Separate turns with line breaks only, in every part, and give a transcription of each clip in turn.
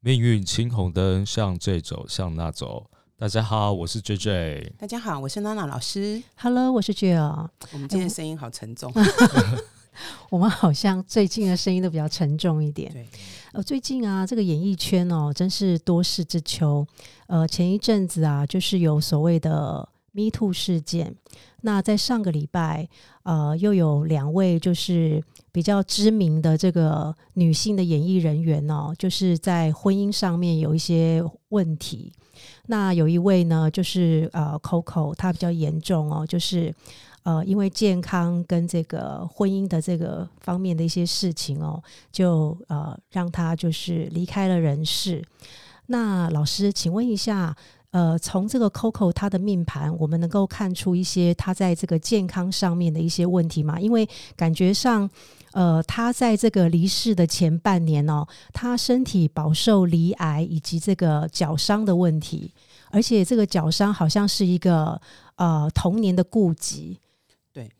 命运青红灯，向这走，向那走。大家好，我是 J J。
大家好，我是娜娜老师。
Hello，我是 Jill。
我们今天声音好沉重，
我们好像最近的声音都比较沉重一点。
对，
呃，最近啊，这个演艺圈哦，真是多事之秋。呃，前一阵子啊，就是有所谓的 Me Too 事件。那在上个礼拜，呃，又有两位就是比较知名的这个女性的演艺人员哦，就是在婚姻上面有一些问题。那有一位呢，就是呃 Coco，她比较严重哦，就是呃因为健康跟这个婚姻的这个方面的一些事情哦，就呃让她就是离开了人世。那老师，请问一下，呃，从这个 Coco 他的命盘，我们能够看出一些他在这个健康上面的一些问题嘛？因为感觉上，呃，他在这个离世的前半年哦，他身体饱受离癌以及这个脚伤的问题，而且这个脚伤好像是一个呃童年的痼疾。
对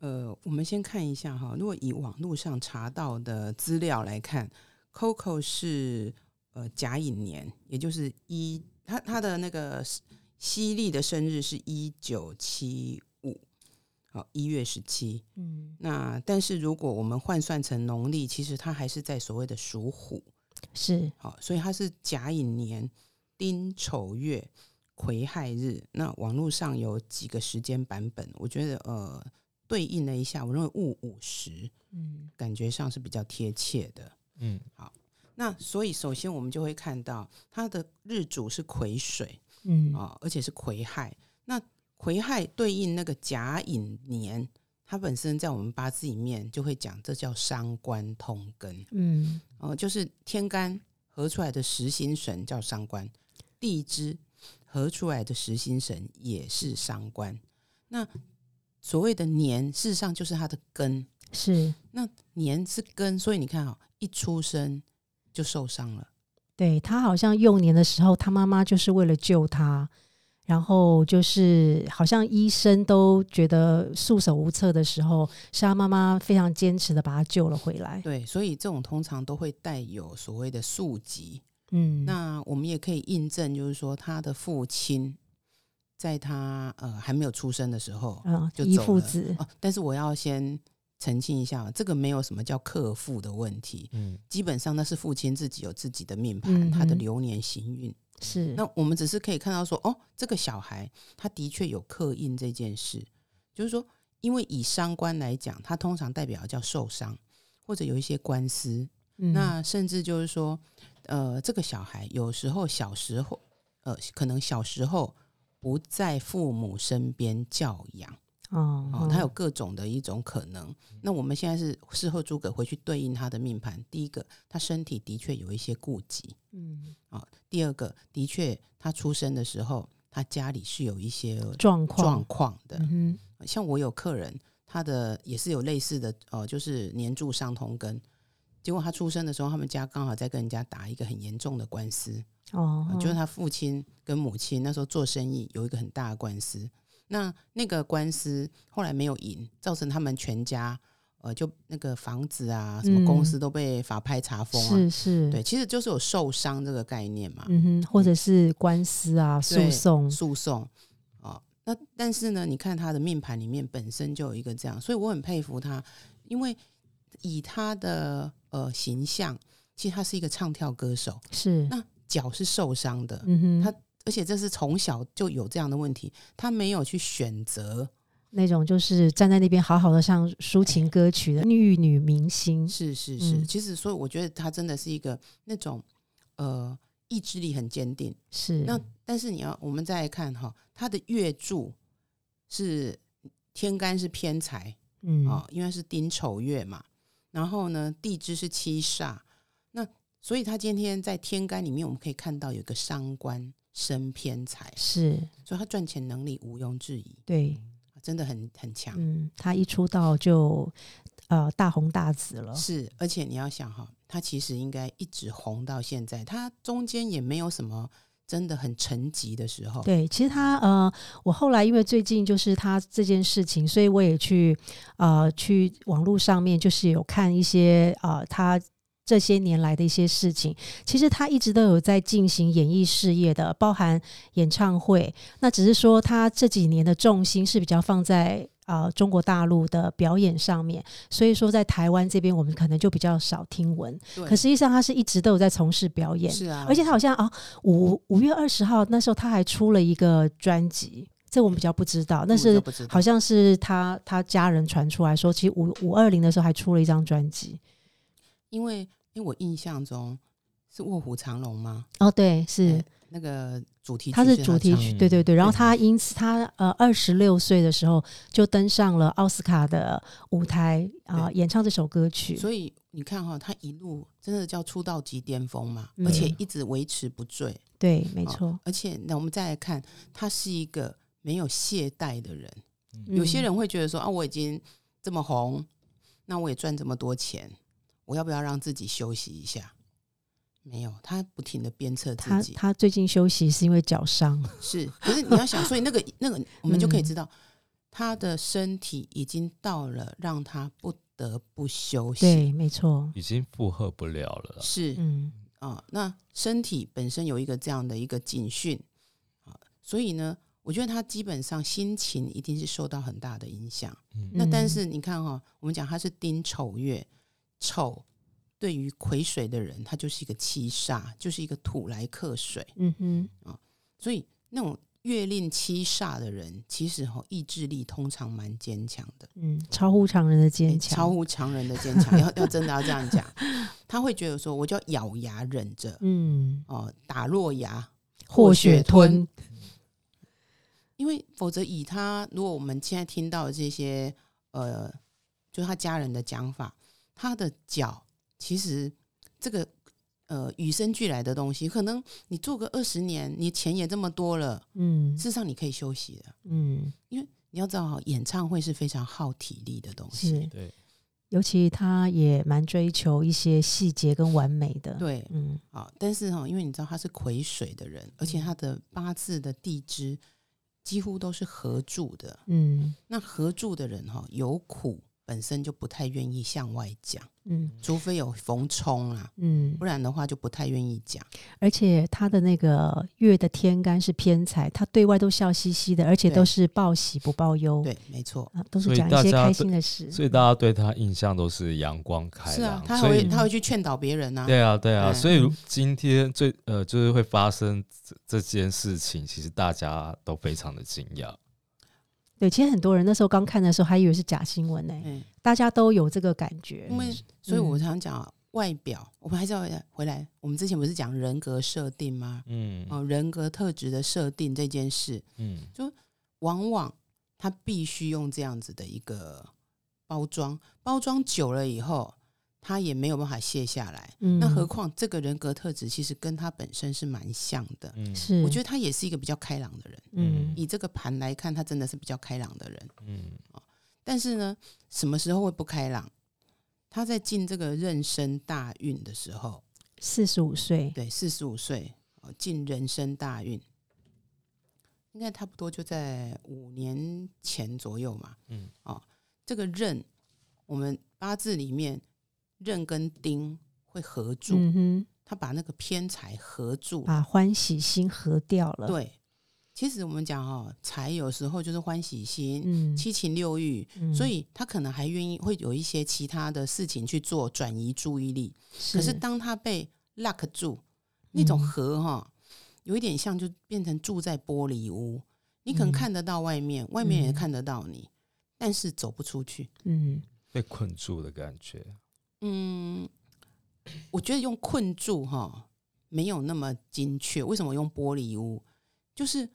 呃，我们先看一下哈，如果以网络上查到的资料来看，Coco 是呃甲寅年，也就是一，他他的那个西历的生日是一九七五，好一月十七。
嗯，
那但是如果我们换算成农历，其实他还是在所谓的属虎，
是
好，所以他是甲寅年丁丑月癸亥日。那网络上有几个时间版本，我觉得呃对应了一下，我认为戊午时
嗯
感觉上是比较贴切的。
嗯，
那所以首先我们就会看到它的日主是癸水
嗯
啊、而且是癸亥。那癸亥对应那个甲寅年，它本身在我们八字里面就会讲，这叫伤官通根。
嗯
哦、就是天干合出来的实心神叫伤官，地支合出来的实心神也是伤官。那所谓的年，事实上就是它的根。
是。
那年是根，所以你看哈、一出生就受伤了。
对他好像幼年的时候，他妈妈就是为了救他，然后就是好像医生都觉得束手无策的时候，是他妈妈非常坚持的把他救了回来。
对，所以这种通常都会带有所谓的宿疾。
嗯，
那我们也可以印证，就是说他的父亲在他呃还没有出生的时候，
啊，依
就走了
父子，
哦，但是我要先澄清一下，这个没有什么叫克父的问题，
嗯，
基本上那是父亲自己有自己的命盘，
嗯
他的流年行运。
是。
那我们只是可以看到说，哦，这个小孩他的确有刻印这件事，就是说，因为以伤官来讲，它通常代表叫受伤或者有一些官司，
嗯。
那甚至就是说，呃，这个小孩有时候小时候，呃，可能小时候不在父母身边教养。
哦
哦，他有各种的一种可能。那我们现在是事后诸葛回去对应他的命盘，第一个，他身体的确有一些顾忌
嗯
啊、第二个，的确他出生的时候，他家里是有一些
状况
状况的。
嗯
像我有客人，他的也是有类似的，呃，就是年柱上通根。结果他出生的时候，他们家刚好在跟人家打一个很严重的官司，
哦
啊，就是他父亲跟母亲那时候做生意有一个很大的官司，那那个官司后来没有赢，造成他们全家呃就那个房子啊，什么公司都被法拍查封啊。
是是
对，其实就是有受伤这个概念嘛，
嗯哼，或者是官司啊、诉
对
讼，
诉讼哦。那但是呢，你看他的命盘里面本身就有一个这样，所以我很佩服他，因为以他的呃形象，其实他是一个唱跳歌手，
是
那脚是受伤的，
嗯哼，
他而且这是从小就有这样的问题，他没有去选择，
那种就是站在那边好好的唱抒情歌曲的玉女明星，
是是是，
嗯。
其实所以我觉得他真的是一个那种呃意志力很坚定。
是
那但是你要我们再来看哈，他的月柱是天干是偏财
嗯
哦，因为是丁丑月嘛，然后呢地支是七煞，那所以他今天在天干里面我们可以看到有一个伤官生偏财，
是。
所以他赚钱能力毋庸置疑，
对，
真的很很强。
嗯，他一出道就呃大红大紫了，
是，而且你要想哈，他其实应该一直红到现在，他中间也没有什么真的很沉寂的时候。
对，其实他呃，我后来因为最近就是他这件事情，所以我也去呃去网络上面就是有看一些呃他这些年来的一些事情，其实他一直都有在进行演艺事业的，包含演唱会。那只是说他这几年的重心是比较放在啊中国大陆的表演上面，所以说在台湾这边我们可能就比较少听闻。
对。
可实际上他是一直都有在从事表演，
是啊，
而且他好像啊五五月二十号那时候他还出了一个专辑，这我们比较不知道，
但
是好像是他他家人传出来说，其实五五二零的时候还出了一张专辑。
因为因为我印象中是卧虎藏龙吗？
哦，对，是
哎那个主题曲
它是主题曲，对对对。然后他因此他呃二十六岁的时候就登上了奥斯卡的舞台啊、
对
演唱这首歌曲。
所以你看哈、他一路真的叫出道即巅峰嘛，
嗯
而且一直维持不坠。
对，没
哦
错。
而且那我们再来看，他是一个没有懈怠的人。
嗯
有些人会觉得说啊，我已经这么红，那我也赚这么多钱，我要不要让自己休息一下？没有，他不停的鞭策自己。
他最近休息是因为脚伤。
是，可是你要想，所以那个 那个，我们就可以
嗯
知道，他的身体已经到了让他不得不休息。
对，没错。
已经负荷不了了。
是
嗯
啊、那身体本身有一个这样的一个警讯啊，所以呢，我觉得他基本上心情一定是受到很大的影响。
嗯
那但
嗯
是你看哈、我们讲他是丁丑月，丑对于癸水的人，他就是一个七煞，就是一个土来克水，
嗯哼，啊
所以那种月令七煞的人，其实哈、意志力通常蛮坚强的。
嗯，超乎常人的
诶
坚强。
超乎常人的坚强，要要真的要这样讲，他会觉得说，我就要咬牙忍着，
嗯，
哦、打落牙，
或血吞。
因为否则以他，如果我们现在听到的这些，呃，就是他家人的讲法，他的脚其实这个呃与生俱来的东西，可能你做个二十年，你钱也这么多了，
嗯。
事实上你可以休息的。
嗯，因为
你要知道，演唱会是非常耗体力的东西，
对，
尤其他也蛮追求一些细节跟完美的。，
对，
嗯。
好，但是哈、因为你知道他是癸水的人，而且他的八字的地支几乎都是合住的。
嗯。
那合住的人哈、有苦本身就不太愿意向外讲，
嗯
除非有逢冲啊，
嗯
不，然的话就不太愿意讲。
而且他的那个月的天干是偏财，他对外都笑嘻嘻的，而且都是报喜不报忧。
对，没错。
啊，都是讲一些开心的事。
所以大家对他印象都是阳光开朗
是啊
朗，，
他会他会去劝导别人啊。
对啊，对啊，
哎
所以今天最呃，就是会发生这这件事情，其实大家都非常的惊讶。
对，其实很多人那时候刚看的时候还以为是假新闻呢、
嗯，
大家都有这个感觉。
因为所以我
嗯
常讲啊，外表我们还是要回来。我们之前不是讲人格设定吗？
嗯
哦，人格特质的设定这件事，
嗯，就
往往他必须用这样子的一个包装，包装久了以后，他也没有办法卸下来。
嗯
那何况这个人格特质其实跟他本身是蛮像的。
嗯
是，
我觉得他也是一个比较开朗的人。
嗯
以这个盘来看，他真的是比较开朗的人。
嗯
但是呢，什么时候会不开朗？他在进这个壬申大运的时候，
四十五岁，
对，四十五岁哦，进人生大运，应该差不多就在五年前左右嘛。
嗯
哦，这个壬，我们八字里面壬跟丁会合住，
嗯哼，
他把那个偏财合住。
把欢喜心合掉了。，
对，其实我们讲哦，财有时候就是欢喜心，
嗯，
七情六欲，
嗯
所以他可能还愿意会有一些其他的事情去做转移注意力。可是当他被 lock 住，那种
嗯
河哈、有一点像就变成住在玻璃屋，你可能
嗯
看得到外面，外面也
嗯
看得到你，但是走不出去。
嗯
被困住的感觉。
嗯，我觉得用困住哈没有那么精确。为什么用玻璃屋？就是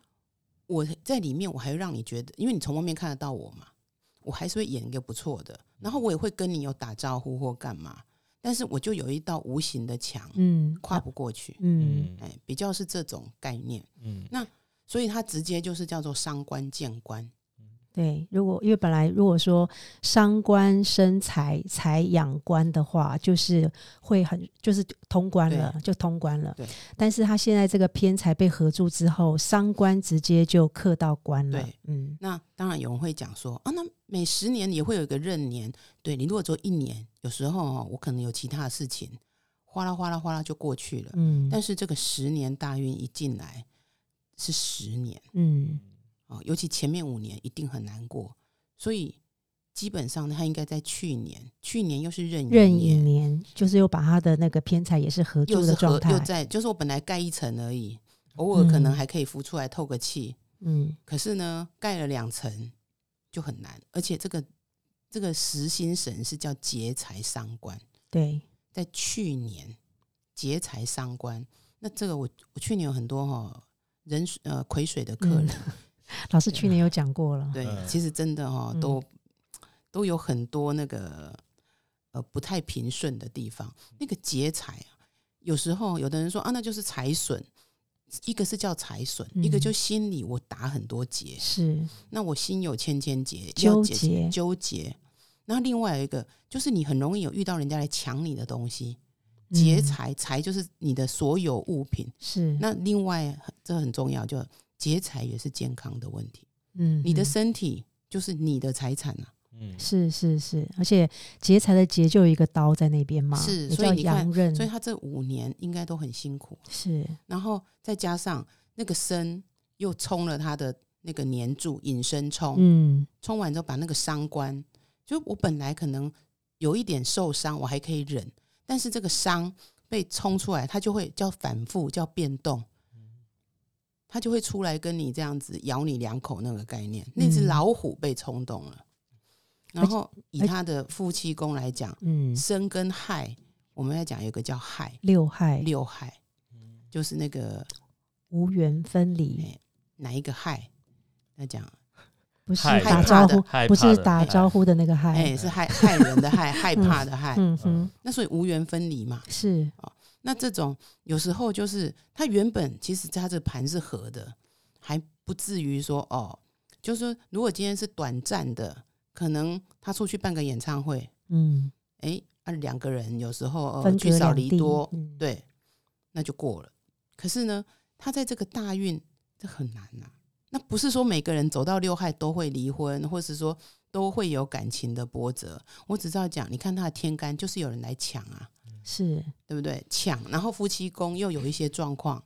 我在里面，我还会让你觉得，因为你从外面看得到我嘛，我还是会演一个不错的，然后我也会跟你有打招呼或干嘛，但是我就有一道无形的墙
嗯
跨不过去。
嗯
嗯
哎，比较是这种概念，
嗯那
所以它直接就是叫做伤官见官。
对，如果因为本来如果说伤官生财财养官的话，就是会很就是通关了，就通关了。
对，
但是他现在这个偏财被合住之后，伤官直接就克到官了。
对，
嗯
那当然有人会讲说啊，那每十年也会有一个闰年，对你如果做一年，有时候哦，我可能有其他的事情哗啦哗啦哗啦就过去了。
嗯，
但是这个十年大运一进来是十年
嗯
啊、尤其前面五年一定很难过，所以基本上他应该在去年，去年又是壬
壬寅
寅年，
就是又把他的那个偏财也是合
又是合
住的状态
又，在，就是我本来盖一层而已，偶尔可能
嗯
还可以浮出来透个气，
嗯。
可是呢，盖了两层就很难，而且这个这个实心神是叫劫财伤官，
对，
在去年劫财伤官，那这个我我去年有很多哈、人呃癸水的客人，
老师去年有讲过了，
对，
嗯。
其实真的哈、
嗯。
都都有很多那个呃不太平顺的地方。那个劫财啊，有时候有的人说啊，那就是财损。一个是叫财损，一个
嗯
就心里我打很多结，
是。
那我心有千千结，
纠
要解
结
纠结。然后另外有一个就是你很容易有遇到人家来抢你的东西，劫
嗯
财财就是你的所有物品。
是。
那另外这很重要，就劫财也是健康的问题。
嗯，
你的
嗯
身体就是你的财产啊，
嗯，
是是是，而且劫财的劫就有一个刀在那边嘛，
是所以你看，所以他这五年应该都很辛苦。
是。
然后再加上那个身又冲了他的那个年柱引申冲，
嗯。
冲完之后把那个伤官，就我本来可能有一点受伤，我还可以忍，但是这个伤被冲出来，它就会叫反复，叫变动，它就会出来跟你这样子咬你两口那个概念。那只
嗯
老虎被冲动了，然后以
而
他的夫妻宫来讲，
嗯
生跟害，我们要讲有一个叫害
六害
六害，就是那个
无缘分离，
哎哪一个害？要讲
不是
害
打
怕的
招呼，不是打招呼的那个害，
哎是害害人的害，害怕的害。
嗯哼，
那所以无缘分离嘛。
是
那这种有时候就是他原本其实他这盘是合的，还不至于说哦，就是说如果今天是短暂的，可能他出去办个演唱会，
嗯，
哎啊两个人有时候呃
分
聚少离多，
嗯
对，那就过了。可是呢，他在这个大运这很难呐、那不是说每个人走到六害都会离婚，或是说都会有感情的波折。我只知道讲，你看他的天干就是有人来抢啊，
是
对不对？抢，然后夫妻宫又有一些状况，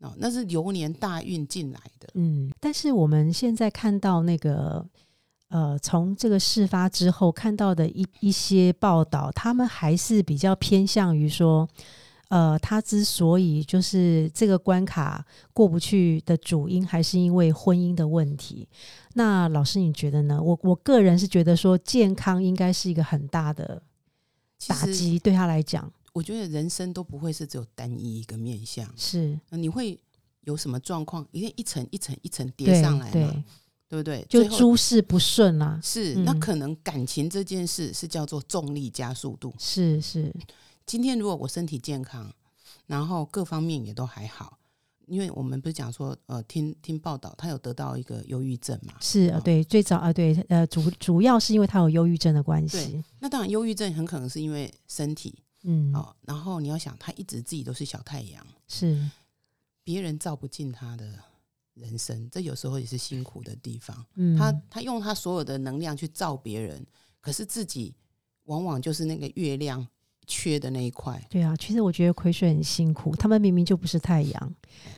哦，那是流年大运进来的。
嗯，但是我们现在看到那个。呃，从这个事发之后看到的一一些报道，他们还是比较偏向于说，呃，他之所以就是这个关卡过不去的主因，还是因为婚姻的问题。那老师，你觉得呢？我我个人是觉得说，健康应该是一个很大的打击，对他来讲
我觉得人生都不会是只有单一一个面向，
是
你会有什么状况，一定一层一层一层叠上来嘛，
对，
对不对？
就诸事不顺啦、
是，
嗯
那可能感情这件事是叫做重力加速度。
是是，
今天如果我身体健康，然后各方面也都还好，因为我们不是讲说，呃，听听报道，他有得到一个忧郁症嘛？
是呃
哦
对，最早啊，对，呃，主主要是因为他有忧郁症的关系，
那当然，忧郁症很可能是因为身体
嗯，
哦，然后你要想，他一直自己都是小太阳，
是，
别人照不进他的人生，这有时候也是辛苦的地方。
嗯，
他他用他所有的能量去照别人，可是自己往往就是那个月亮缺的那一块。
对啊，其实我觉得癸水很辛苦，他们明明就不是太阳，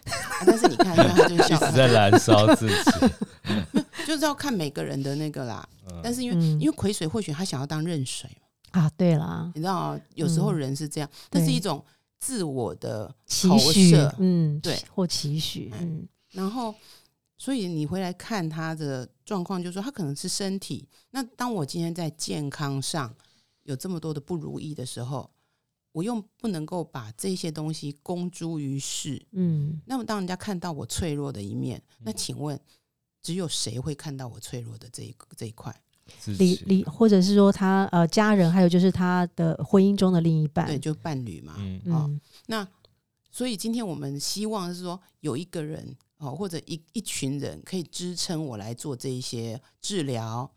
啊但是你看，他就是
一直在燃烧自己。
就是要看每个人的那个啦。
嗯
但是因为、
嗯
因为癸水或许他想要当壬水嘛，
啊，对啦，
你知道啊，有时候
嗯
人是这样，那是一种自我的
期
投
许
射，
嗯，
对，
或期许，嗯，
然后，所以你回来看他的状况，就是说他可能是身体。那当我今天在健康上有这么多的不如意的时候，我又不能够把这些东西公诸于世。
嗯，
那么当人家看到我脆弱的一面，那请问，只有谁会看到我脆弱的这一这一块？
自己
离离，或者是说他呃家人，还有就是他的婚姻中的另一半，
对，就伴侣嘛。
嗯
那所以今天我们希望是说有一个人哦，或者一一群人可以支撑我来做这一些治疗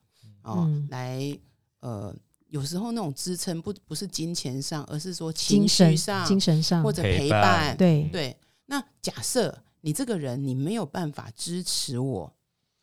哦，
嗯
来呃，有时候那种支撑不不是金钱上，而是说
精
情绪
神
上
精神上
或者陪
陪伴
伴。
对，
对，那假设你这个人你没有办法支持我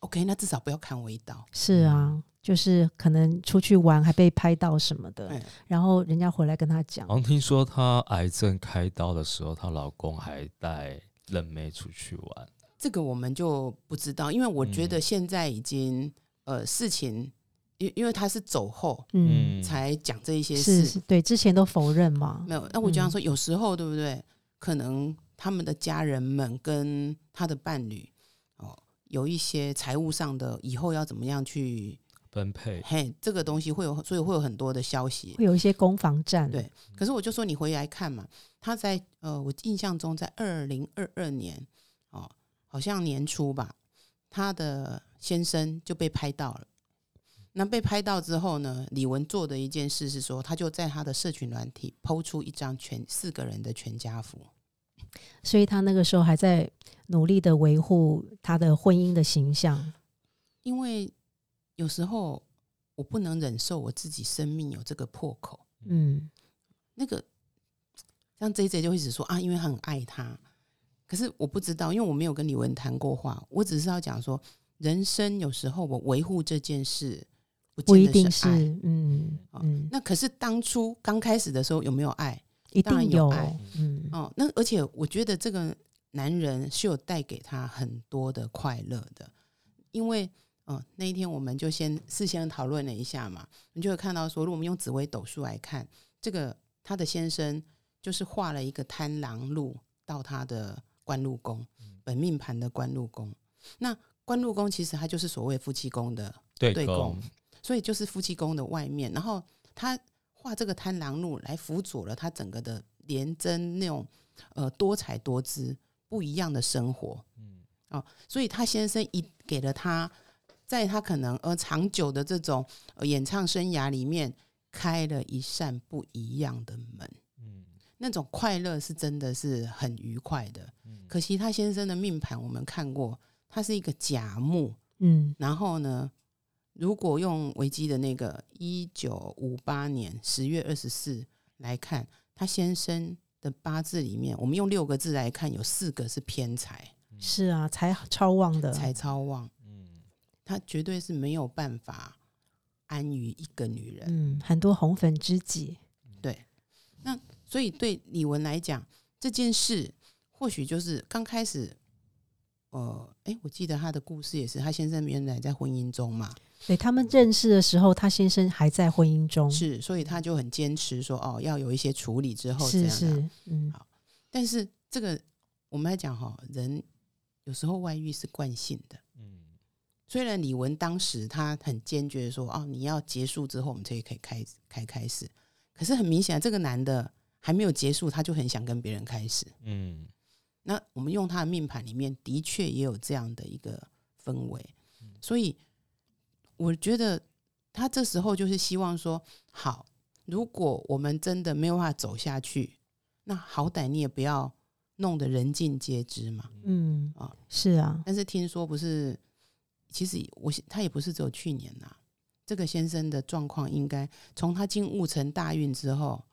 ，OK，那至少不要砍我一刀。
是啊，就是可能出去玩还被拍到什么的，
哎
然后人家回来跟他讲
好，像听说她癌症开刀的时候，她老公还带冷妹出去玩。
这个我们就不知道，因为我觉得
嗯
现在已经、呃事情，因因为他是走后
嗯，
才讲这一些事，
是是，对，之前都否认嘛，
没有。那我就想
嗯
说，有时候对不对？可能他们的家人们跟他的伴侣哦，有一些财务上的以后要怎么样去，
分配，
嘿，这个东西会有，所以会有很多的消息。
会有一些攻防战，
对可是我就说你回来看嘛，他在呃，我印象中在二零二二年哦，好像年初吧，他的先生就被拍到了。那被拍到之后呢，李玟做的一件事是说，他就在他的社群软体抛出一张全四个人的全家福。
所以他那个时候还在努力的维护他的婚姻的形象，
因为有时候我不能忍受我自己生命有这个破口。
嗯
那个像 J J 就会一直说啊，因为他很爱他。可是我不知道，因为我没有跟李玟谈过话，我只是要讲说，人生有时候我维护这件事，不
不一定
是爱。
嗯
哦
嗯，
那可是当初刚开始的时候有没有爱？
一
当然
定有
有爱，
嗯。
哦，那而且我觉得这个男人是有带给他很多的快乐的，因为嗯、呃那一天我们就先事先讨论了一下嘛，你就会看到说，如果我们用紫微斗数来看，这个他的先生就是画了一个贪狼路到他的官禄宫，本命盘的官禄宫。那官禄宫其实它就是所谓夫妻宫的对宫，所以就是夫妻宫的外面，然后他画这个贪狼路来辅佐了他整个的廉贞那种呃多彩多姿不一样的生活，嗯。哦，所以他先生一给了他，在他可能呃长久的这种、呃、演唱生涯里面开了一扇不一样的门，
嗯。
那种快乐是真的是很愉快的。
嗯。
可惜他先生的命盘我们看过，他是一个甲木，
嗯。
然后呢，如果用维基的那个一九五八年十月二十四来看，他先生的八字里面，我们用六个字来看，有四个是偏财，
是啊，财超旺的，
财超旺，
嗯。
他绝对是没有办法安于一个女人。
嗯，很多红粉知己，
对，那所以对李玟来讲，这件事或许就是刚开始。呃，哎，我记得他的故事也是，他先生原来在婚姻中嘛，
对他们认识的时候，他先生还在婚姻中，
是，所以他就很坚持说，哦，要有一些处理之后这
是
样的。
是，嗯
但是这个我们来讲哈，人有时候外遇是惯性的。
嗯
虽然李文当时他很坚决地说，哦，你要结束之后，我们才可以开开开始。可是很明显，这个男的还没有结束，他就很想跟别人开始。
嗯
那我们用他的命盘里面，的确也有这样的一个氛围，所以我觉得他这时候就是希望说，好，如果我们真的没有办法走下去，那好歹你也不要弄得人尽皆知嘛。
嗯
啊
是啊，
但是听说不是，其实我他也不是只有去年呐、这个先生的状况应该从他进戊辰大运之后，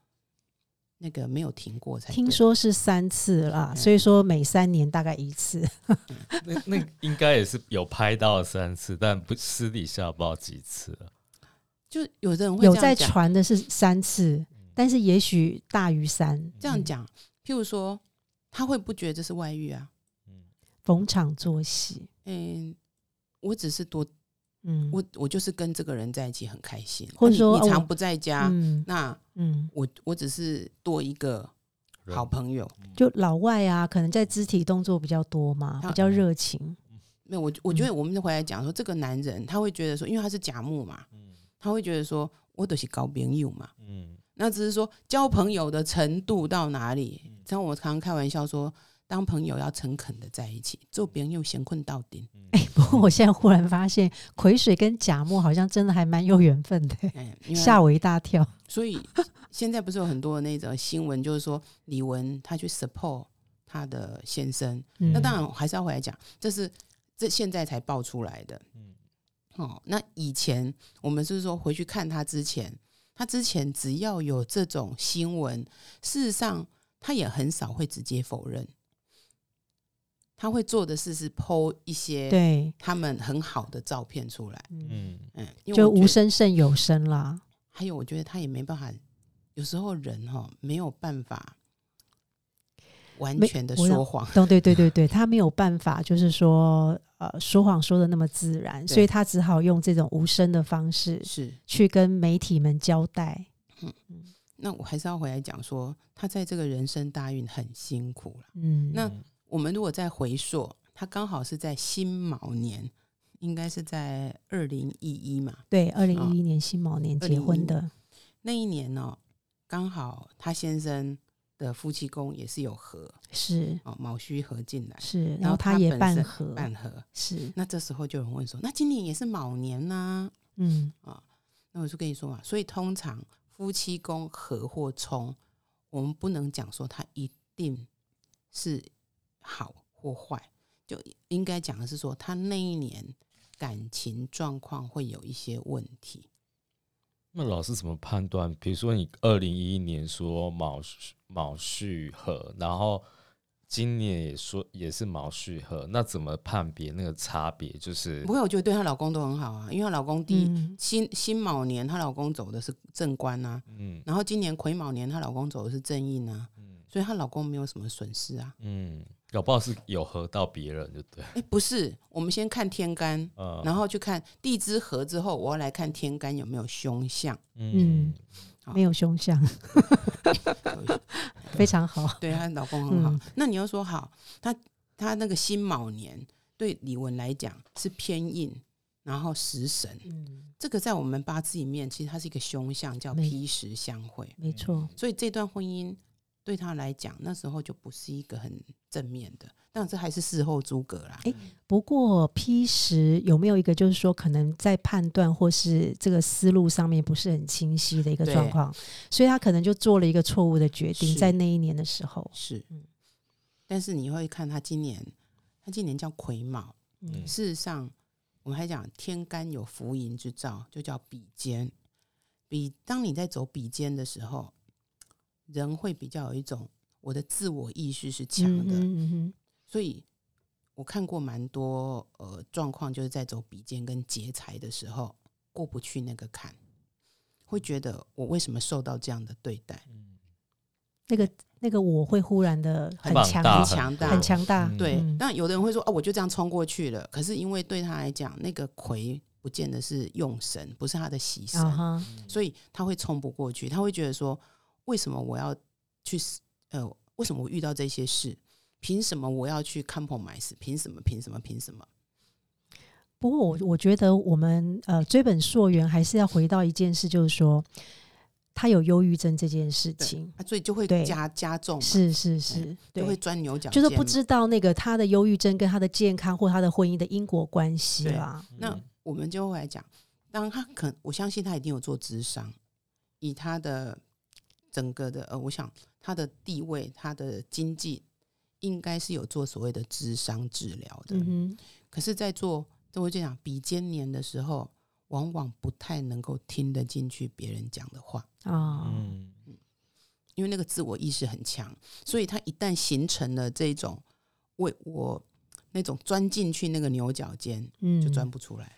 那个没有停过才对。
听说是三次啦，
嗯。
所以说每三年大概一次，
那那应该也是有拍到三次，但不私底下不知道几次了。
就有的人会
有在传的是三次，但是也许大于三，嗯
这样讲，譬如说，他会不觉得这是外遇啊？
嗯。
逢场作戏，
嗯，我只是多，
嗯，
我我就是跟这个人在一起很开心，
或者说
你常不在家，
嗯
那
嗯，
我我只是多一个好朋友。
就老外啊，可能在肢体动作比较多嘛，比较热情，
没有，我我觉得我们回来讲说，这个男人他会觉得说，因为他是甲木嘛，他会觉得说我都是搞朋友嘛，
嗯。
那只是说交朋友的程度到哪里。像我常常开玩笑说，当朋友要诚恳的在一起，做朋友闲困到顶。
哎、不过我现在忽然发现，癸水跟甲木好像真的还蛮有缘分的，吓我一大跳。
所以现在不是有很多的那种新闻，就是说李玟她去 support 她的先生，
嗯
那当然还是要回来讲，这是这现在才爆出来的。哦，那以前我们是说回去看他之前，他之前只要有这种新闻，事实上他也很少会直接否认。他会做的事是剖一些
对，
他们很好的照片出来，
嗯，
嗯，
嗯，因为
就无声胜有声啦。
还有，我觉得他也没办法，有时候人哈没有办法完全的说谎，
对对对对对，他没有办法，就是说呃说谎说的那么自然，所以他只好用这种无声的方式
是。
去跟媒体们交代。嗯。
那我还是要回来讲说，他在这个人生大运很辛苦了。
嗯，
那我们如果再回溯，他刚好是在辛卯年，应该是在二零一一嘛，
对，二零一一年辛卯年结婚的，
那一年呢、刚好他先生的夫妻宫也是有合
是
哦，卯戌合进来，
是，
然后
他也半合，
半合。
是，
那这时候就有人问说，那今年也是卯年呐、
嗯啊
那我就跟你说嘛，所以通常夫妻宫合或冲，我们不能讲说它一定是好或坏，就应该讲的是说，他那一年感情状况会有一些问题。
那老师怎么判断？比如说你二零一一年说卯戌卯戌合，然后今年也说也是卯戌合，那怎么判别那个差别？就是
不会，我觉得对她老公都很好啊，因为她老公第一、
嗯
辛辛卯年，她老公走的是正官啊，
嗯
然后今年癸卯年，她老公走的是正印啊，
嗯
所以她老公没有什么损失啊。
嗯，搞不好是有合到别人，就对。
哎，不是，我们先看天干，
嗯，
然后去看地支合之后，我要来看天干有没有凶相。
嗯
好
没有凶相，非常好。
对她老公很好。
嗯
那你要说好，她她那个辛卯年对李文来讲是偏印，然后食神，
嗯，
这个在我们八字里面其实它是一个凶相，叫
没
披食相会。
没错，
所以这段婚姻对他来讲，那时候就不是一个很正面的。但这还是事后诸葛啦。
诶不过 P 十有没有一个就是说，可能在判断或是这个思路上面不是很清晰的一个
对
状况，所以他可能就做了一个错误的决定，在那一年的时候。
是
嗯，
但是你会看他今年，他今年叫癸卯。
嗯
事实上，我们还讲天干有福淫之兆，就叫比肩。比当你在走比肩的时候，人会比较有一种我的自我意识是强的，
嗯嗯嗯
所以我看过蛮多呃状况，就是在走比肩跟劫财的时候过不去那个坎，会觉得我为什么受到这样的对待？
那个那个我会忽然的很强
大
很强大
很强大，
嗯
对，
嗯
那有的人会说，哦，我就这样冲过去了。可是因为对他来讲，那个魁不见得是用神，不是他的喜神，所以他会冲不过去。他会觉得说，为什么我要去呃，为什么我遇到这些事？凭什么我要去 compromise？凭什么？凭什么？凭什么？
不过我我觉得我们呃追本溯源还是要回到一件事，就是说他有忧郁症这件事情，
啊，所以就会
对
加加重嘛，
是是是，
就会，钻牛角尖，
就是不知道那个他的忧郁症跟他的健康或他的婚姻的因果关系
对
啦。
那我们就会来讲，当他可我相信他一定有做智商，以他的整个的呃，我想他的地位、他的经济，应该是有做所谓的智商治疗的。
嗯，
可是，在做我就会这样比肩年的时候，往往不太能够听得进去别人讲的话，
啊，
嗯
因为那个自我意识很强，所以他一旦形成了这种为我那种钻进去那个牛角尖，
嗯，
就钻不出来。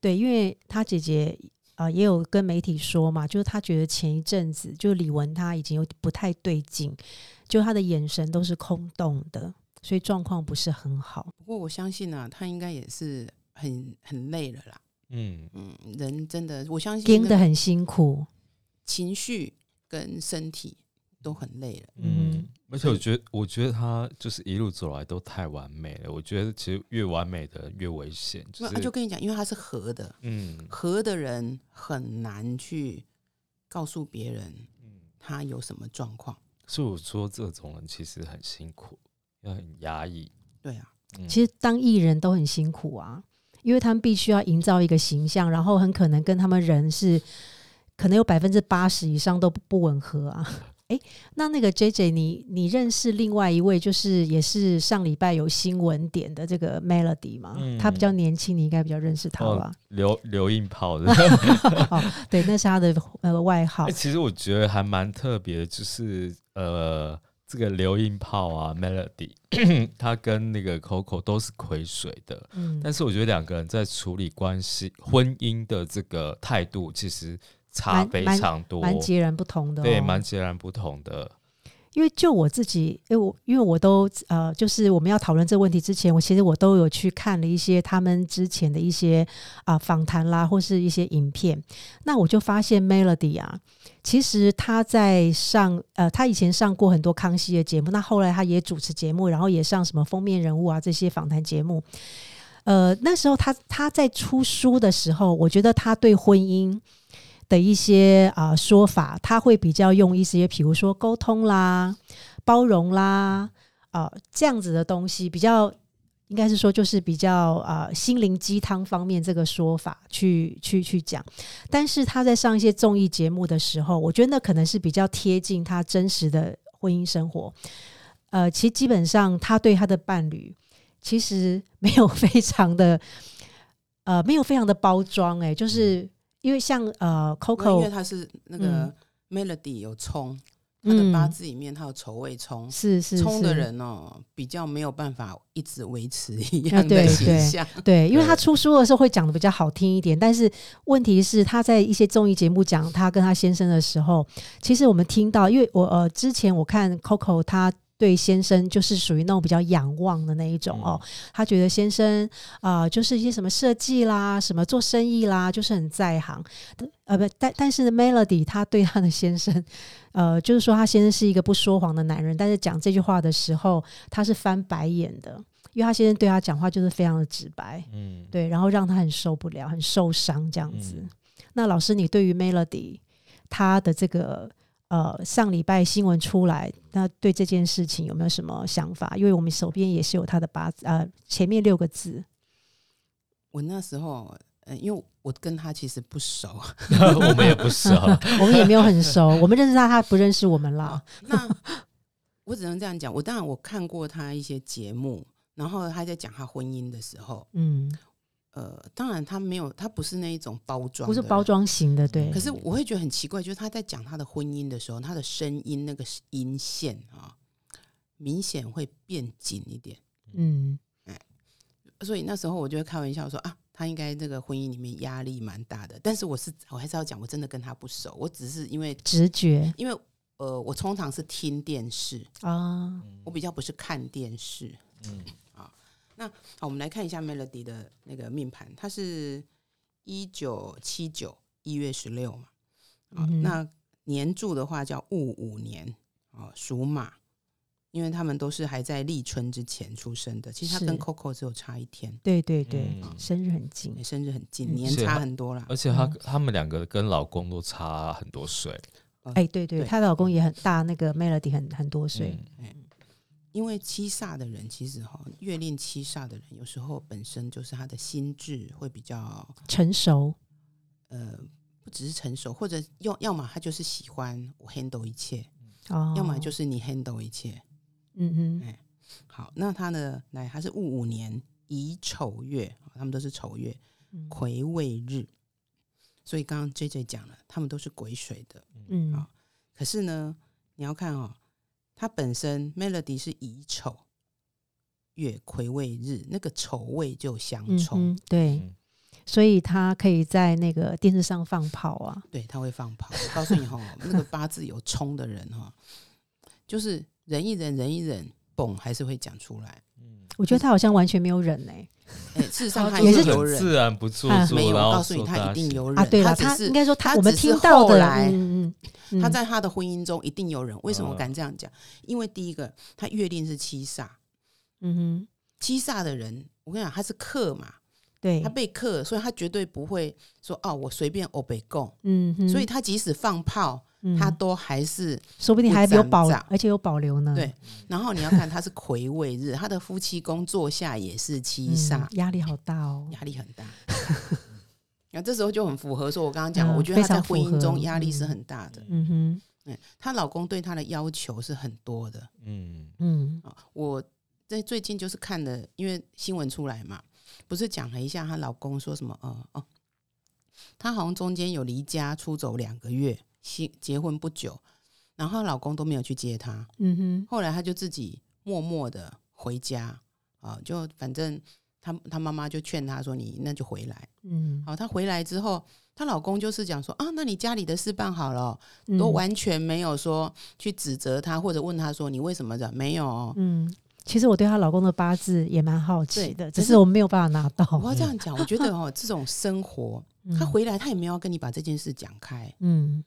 对，因为他姐姐啊、呃也有跟媒体说嘛，就是他觉得前一阵子就李玟他已经有不太对劲，就他的眼神都是空洞的，所以状况不是很好。
不过我相信啊，他应该也是很很累了啦。
嗯
嗯，人真的，我相信那个
盯得很辛苦，
情绪跟身体都很累了。
嗯，而且我觉得，我觉得他就是一路走来都太完美了。我觉得其实越完美的越危险，就
跟你讲，因为他是合的，
嗯
合的人很难去告诉别人
嗯，
他有什么状况。
所以我说这种人其实很辛苦，要很压抑。
对啊，
嗯
其实当艺人都很辛苦啊，因为他们必须要营造一个形象，然后很可能跟他们人是可能有百分之八十以上都不不吻合啊。诶，那那个 J J，你你认识另外一位，就是也是上礼拜有新闻点的这个 Melody 吗？
嗯
他比较年轻，你应该比较认识他吧？
留留印炮的。
哦，对，那是他的呃外号
哎、。其实我觉得还蛮特别的，就是呃，这个刘英炮啊，Melody，他跟那个 Coco 都是癸水的，
嗯，
但是我觉得两个人在处理关系、婚姻的这个态度，其实差
蛮
非
蛮
常多，
蛮截然不同的、哦，
对，蛮截然不同的。
因为就我自己，因为我因为我都呃，就是我们要讨论这个问题之前，我其实我都有去看了一些他们之前的一些啊、访谈啦，或是一些影片。那我就发现 Melody 啊，其实他在上呃，他以前上过很多康熙的节目，那后来他也主持节目，然后也上什么封面人物啊这些访谈节目。呃，那时候他他在出书的时候，我觉得他对婚姻的一些啊、说法，他会比较用一些，比如说沟通啦、包容啦，啊、这样子的东西，比较应该是说就是比较啊、心灵鸡汤方面这个说法去去去讲。但是他在上一些综艺节目的时候，我觉得那可能是比较贴近他真实的婚姻生活。呃，其实基本上他对他的伴侣其实没有非常的呃没有非常的包装、哎，就是因为像呃 Coco，
因为他是那
嗯
个 Melody 有冲，他的八字里面他有丑未冲，
是是
冲的人哦，比较没有办法一直维持一
啊
样的
对对
形象。
对，因为他出书的时候会讲的比较好听一点，但是问题是他在一些综艺节目讲他跟他先生的时候，其实我们听到，因为我呃之前我看 Coco 他。对先生就是属于那种比较仰望的那一种哦，他觉得先生啊、呃就是一些什么设计啦、什么做生意啦，就是很在行。呃，不，但但是 Melody 他对他的先生，呃，就是说他先生是一个不说谎的男人，但是讲这句话的时候，他是翻白眼的，因为他先生对他讲话就是非常的直白。
嗯，
对，然后让他很受不了，很受伤这样子。
嗯
那老师，你对于 Melody 他的这个呃上礼拜新闻出来，那对这件事情有没有什么想法？因为我们手边也是有他的八字，呃，前面六个字，
我那时候，呃，因为我跟他其实不熟，
我们也不熟。
我们也没有很熟，我们认识他，他不认识我们啦
啊。那我只能这样讲。我当然我看过他一些节目，然后他在讲他婚姻的时候，
嗯，
呃，当然他没有，他不是那一种包装，
不是包。装型的，对
可。是我会觉得很奇怪，就是他在讲他的婚姻的时候，他的声音那个音线啊，明显会变紧一点。
嗯
所以那时候我就会开玩笑说啊，他应该这个婚姻里面压力蛮大的。但是我是我还是要讲，我真的跟他不熟，我只是因为
直觉
因为呃，我通常是听电视，
啊，
我比较不是看电视。
嗯
好，我们来看一下 Melody 的那个命盘，它是一九七九一月十六嘛，啊、
嗯
那年柱的话叫戊午年，哦，属马，因为他们都是还在立春之前出生的，其实他跟 Coco 只有差一天，
对对对，
嗯。
生日很近
欸，生日很近，
嗯。
年差很多啦。
而且他
嗯。
他们两个跟老公都差很多岁，
哎，对对，
对。
她老公也很大，那个 Melody 很很多岁，
嗯
因为七煞的人，其实哈，月令七煞的人，有时候本身就是他的心智会比较
成熟，
呃，不只是成熟，或者要要么他就是喜欢我 handle 一切，
哦，
要么就是你 handle 一切。
嗯哼，
好，那他的？来，他是戊午年乙丑月，他们都是丑月，
嗯
癸未日。所以刚刚 J J 讲了，他们都是癸水的。
嗯
好可是呢，你要看哦，它本身 Melody 是乙丑月癸未日，那个丑未就相
嗯
冲，
哼，对，
嗯
所以他可以在那个电视上放炮啊，
对，他会放炮。我告诉你哈、那个八字有冲的人哈、就是忍一忍，忍一忍，嘣，还是会讲出来。
我觉得他好像完全没有忍呢、
哎、事实上他
也是
有人，
自然不做
啊
作，
没有，我告诉你，他一定有人。
啊。对了，
只是
他应该说他
他
我们
只是
听到的，
后来他在他的婚姻中一定有人。为什么我
嗯
敢这样讲？因为第一个，他月令是七煞，
嗯哼，
七煞的人，我跟你讲，他是克嘛，
对
他，被克，所以他绝对不会说哦，我随便我被供。
嗯哼，
所以他即使放炮，
嗯
他都还是
说不定还有保而且有保留呢。
对。然后你要看他是魁位日，他的夫妻宫坐下也是七
嗯，
煞，
压力好大哦。
压力很大。那这时候就很符合说，我刚刚讲，
嗯
我觉得他在婚姻中压力是
嗯
很大的。
嗯哼，
嗯，她老公对她的要求是很多的
嗯
嗯
啊。我在最近就是看了，因为新闻出来嘛，不是讲了一下她老公说什么？呃哦，她好像中间有离家出走两个月，新结婚不久，然后她老公都没有去接她，
嗯哼，
后来她就自己默默的回家啊，就反正她她妈妈就劝她说：“你那就回来。”
嗯，
好，她回来之后，她老公就是讲说：“啊，那你家里的事办好了都完全没有说去指责她或者问她说你为什么的，没有哦。”
嗯，其实我对她老公的八字也蛮好奇的，只是我没有办法拿到。
我要这样讲，我觉得哦，这种生活，她回来她也没有跟你把这件事讲开，
嗯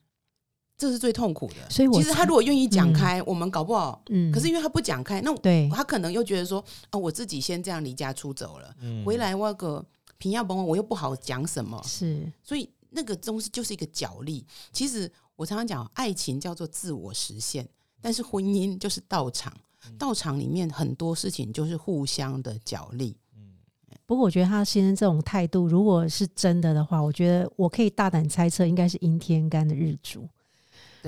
这是最痛苦的。
所以我
其实他如果愿意讲开，我们搞不好，
嗯，
可是因为他不讲开，那
对。
他可能又觉得说，哦，我自己先这样离家出走了，
嗯。
回来我个平要崩，我又不好讲什么，
是。
所以那个东西就是一个角力。其实我常常讲，爱情叫做自我实现，但是婚姻就是道场，道场里面很多事情就是互相的角力。
不过我觉得他先生这种态度，如果是真的的话，我觉得我可以大胆猜测，应该是阴天干的日主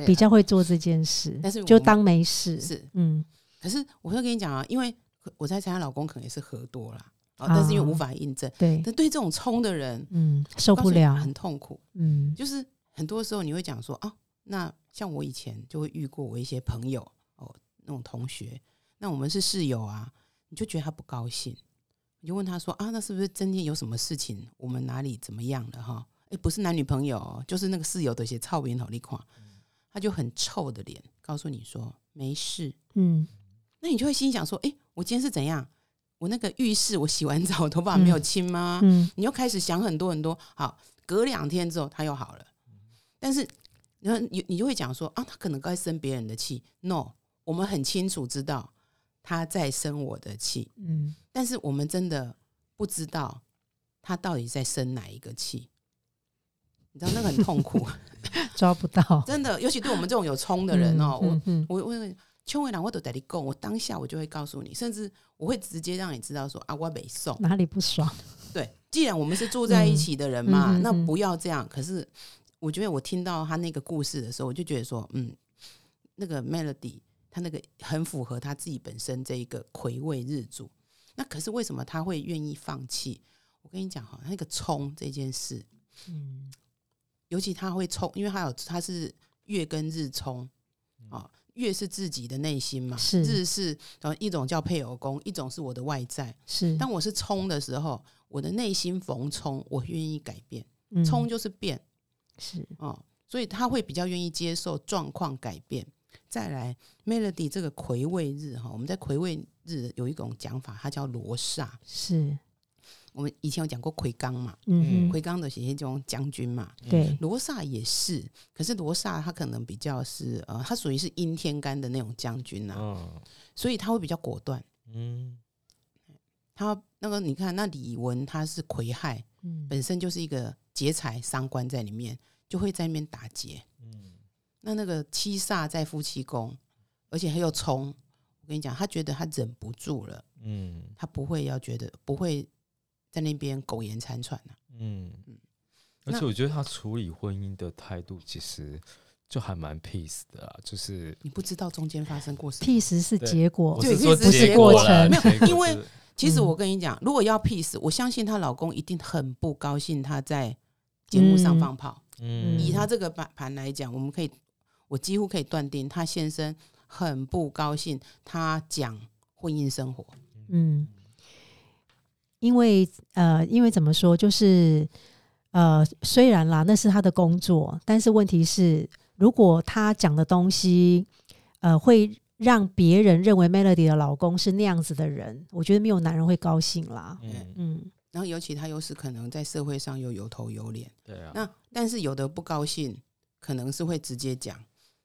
比较会做这件事，
但是我
就当没事。
是
嗯
可是我会跟你讲啊，因为我在猜她老公可能也是喝多了，但是因为无法印证。
对，
但对这种冲的人，
嗯，受不了。
很痛苦。
嗯
就是很多时候你会讲说，啊，那像我以前就会遇过我一些朋友哦，那种同学，那我们是室友啊，你就觉得他不高兴，你就问他说啊，那是不是真的有什么事情，我们哪里怎么样了哈？哎，不是男女朋友哦，就是那个室友的一些臭脸头你看，他就很臭的脸告诉你说没事，
嗯
那你就会心想说：“诶，我今天是怎样？我那个浴室我洗完澡头发没有清吗？”
嗯
你又开始想很多很多。好，隔两天之后他又好了，但是然后你你就会讲说：“啊，他可能该生别人的气。”No，我们很清楚知道他在生我的气，
嗯
但是我们真的不知道他到底在生哪一个气。你知道那个很痛苦，
抓不到
真的，尤其对我们这种有冲的人哦，我我我邱伟良，我都带你供，我当下我就会告诉你，甚至我会直接让你知道说啊，我没送。
哪里不爽？
对，既然我们是住在一起的人嘛，那不要这样。可是我觉得我听到他那个故事的时候，我就觉得说，嗯，那个 melody 他那个很符合他自己本身这一个魁位日主。那可是为什么他会愿意放弃？我跟你讲哈，那个冲这件事，
嗯
尤其他会冲，因为他有他是月跟日冲啊，月是自己的内心嘛，
是。
日是呃一种叫配偶宫，一种是我的外在。
是。
当我是冲的时候，我的内心逢冲，我愿意改变，
嗯。
冲就是变。
是。
哦，所以他会比较愿意接受状况改变。再来，Melody 这个魁位日哈，我们在魁位日有一种讲法，它叫罗刹。
是
我们以前有讲过魁罡嘛，
嗯
魁罡的写这种将军嘛，
哼对
罗刹也是，可是罗刹他可能比较是呃，他属于是阴天干的那种将军啊，
嗯
所以他会比较果断。
嗯
他那个你看，那李文他是癸亥，
嗯
本身就是一个劫财伤官在里面，就会在那边打劫。
嗯
那那个七煞在夫妻宫，而且还有冲。我跟你讲，他觉得他忍不住了，
嗯
他不会要觉得不会在那边苟延残喘啊。
嗯
嗯，
而且我觉得他处理婚姻的态度其实就还蛮 peace 的啊，就是
你不知道中间发生过什么。
，peace 是
对
结果
我，
对
是说
不是
过程
没有因为其实
嗯
我跟你讲，如果要 peace，我相信她老公一定很不高兴，她在节目上
嗯
放炮。
嗯
以她这个盘盘来讲，我们可以，我几乎可以断定，她先生很不高兴，他讲婚姻生活。
嗯，因为呃，因为怎么说，就是呃，虽然啦，那是他的工作，但是问题是，如果他讲的东西，呃，会让别人认为 Melody 的老公是那样子的人，我觉得没有男人会高兴啦。
嗯。
嗯。
然后尤其他又是可能在社会上又有头有脸，
对啊，
那但是有的不高兴，可能是会直接讲。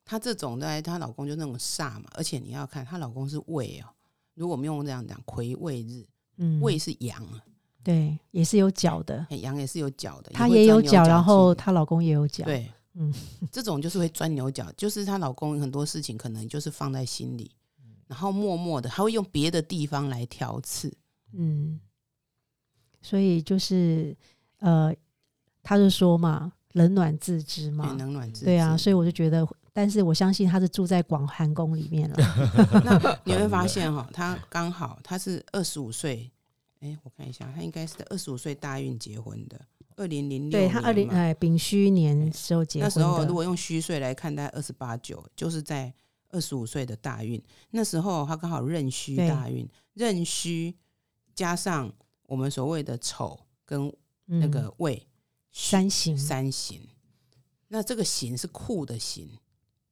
她这种在她老公就那种煞嘛，而且你要看她老公是未哦，如果我们用这样讲，癸未日，
嗯，
胃是羊啊，
对，也是有脚的，
嘿阳也是有脚的，
她也有脚，然后她老公也有脚。，
对，
嗯。
这种就是会钻牛角，就是她老公很多事情可能就是放在心里，然后默默的，他会用别的地方来挑刺。
嗯，所以就是呃，他就说嘛，冷暖自知嘛，
冷暖自知。
对啊，所以我就觉得，但是我相信他是住在广寒宫里面了。
那你会发现哈，他刚好他是二十五岁，哎，我看一下，他应该是在二十五岁大运结婚的，二零零六，
对他二零哎丙戌年时候结婚
那时候如果用虚岁来看，大概二十八九，就是在二十五岁的大运。那时候他刚好壬戌大运，壬戌加上我们所谓的丑跟那
嗯。
个未、戌
三行。
三行，那这个行是酷的行，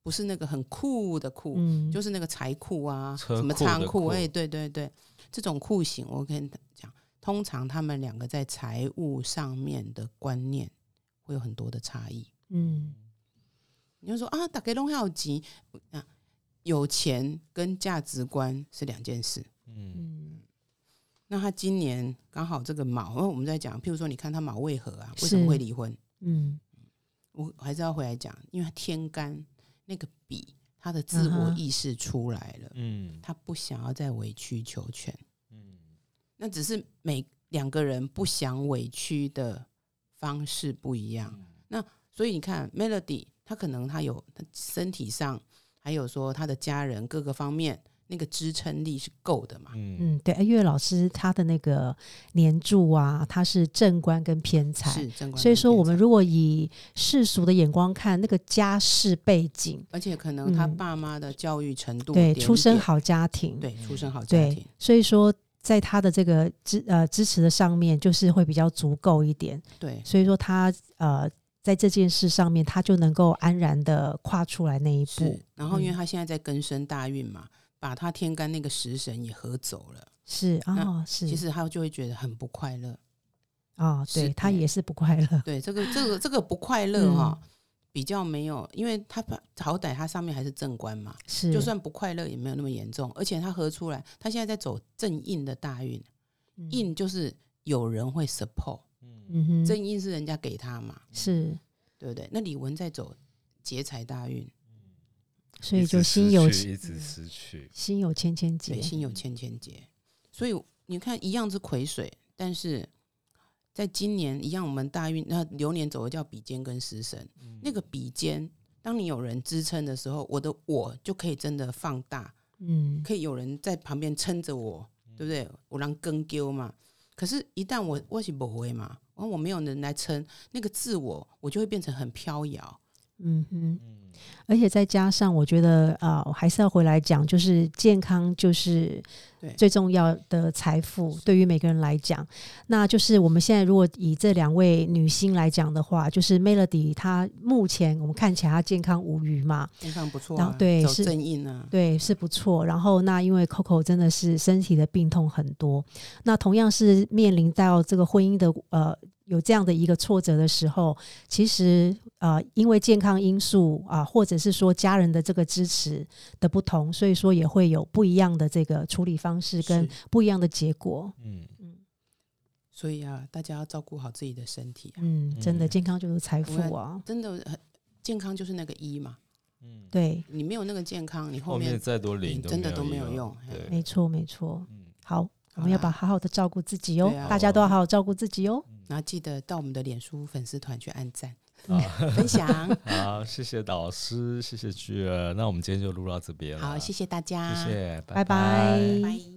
不是那个很酷的酷，
嗯。
就是那个财库啊，
车
什么仓库，
库。
哎、对对对，这种酷型，我跟你讲，通常他们两个在财务上面的观念会有很多的差异。
嗯。
你就说啊，大家都要急啊，有钱跟价值观是两件事。
嗯。
嗯。
那他今年刚好这个卯，因为我们在讲，譬如说，你看他卯为何啊，为什
是
么会离婚？
嗯。
我还是要回来讲，因为他天干那个比他的自我意识出来了，
嗯
他不想要再委曲求全。
嗯
那只是每两个人不想委屈的方式不一样。那所以你看，Melody，他可能他有他身体上，还有说他的家人各个方面那个支撑力是够的嘛。
嗯
嗯，对，因为老师他的那个年柱啊，他是正官跟偏财，
是正官，
所以说我们，如果以世俗的眼光看，那个家世背景，
而且可能他
嗯
爸妈的教育程度
对，出身好家庭，
对，出身好家
对
庭，，
所以说在他的这个支呃支持的上面，就是会比较足够一点。
对，
所以说他呃在这件事上面，他就能够安然的跨出来那一步。。
然后因为
嗯
他现在在根生大运嘛，把他天干那个食神也合走了，
是啊、
那
是，
其实他就会觉得很不快乐。
啊、
是
对他
哎
也是不快乐。
对，这个这个这个不快乐哈、
嗯
比较没有，因为他好歹他上面还是正官嘛，
是，
就算不快乐也没有那么严重，而且他合出来，他现在在走正印的大运，
嗯
印就是有人会 support，
嗯哼，
正印是人家给他嘛，
是，
对不对？那李文在走劫财大运，
所以就心有
一直失去，
心有千千
对，
结。
心有千千结，所以你看一样是癸水，但是在今年一样，我们大运那流年走的叫比肩跟食神，那个比肩，当你有人支撑的时候，我的我就可以真的放大，
嗯，
可以有人在旁边撑着我，对不对？我让根丢嘛。可是，一旦我我是不会嘛，然后我没有人来撑，那个自我我就会变成很飘摇。
嗯哼，而且再加上，我觉得啊、我还是要回来讲，就是健康就是最重要的财富，对于每个人来讲。那就是我们现在如果以这两位女星来讲的话，就是 Melody，她目前我们看起来她健康无虞嘛，
健康不错
然后对是
正印啊，
对，是不错。然后那因为 Coco 真的是身体的病痛很多，那同样是面临到这个婚姻的呃有这样的一个挫折的时候，其实呃因为健康因素啊、或者是说家人的这个支持的不同，所以说也会有不一样的这个处理方式跟不一样的结果。
嗯。嗯。
所以啊，大家要照顾好自己的身体啊，
嗯，真的
嗯。
健康就是财富啊。
真的很健康就是那个一嘛，
嗯，
对，
你没有那个健康，你后
后面
面
再多零
真的都没
没
有用，
没错没错。
嗯。
好，我们要把好好的照顾自己哦，
啊。
大家都要好好照顾自己哦。
然后记得到我们的脸书粉丝团去按赞、
好
分享。
好，谢谢导师，谢谢菊儿，那我们今天就录到这边了，
好，谢谢大家，
谢谢，
拜拜
拜。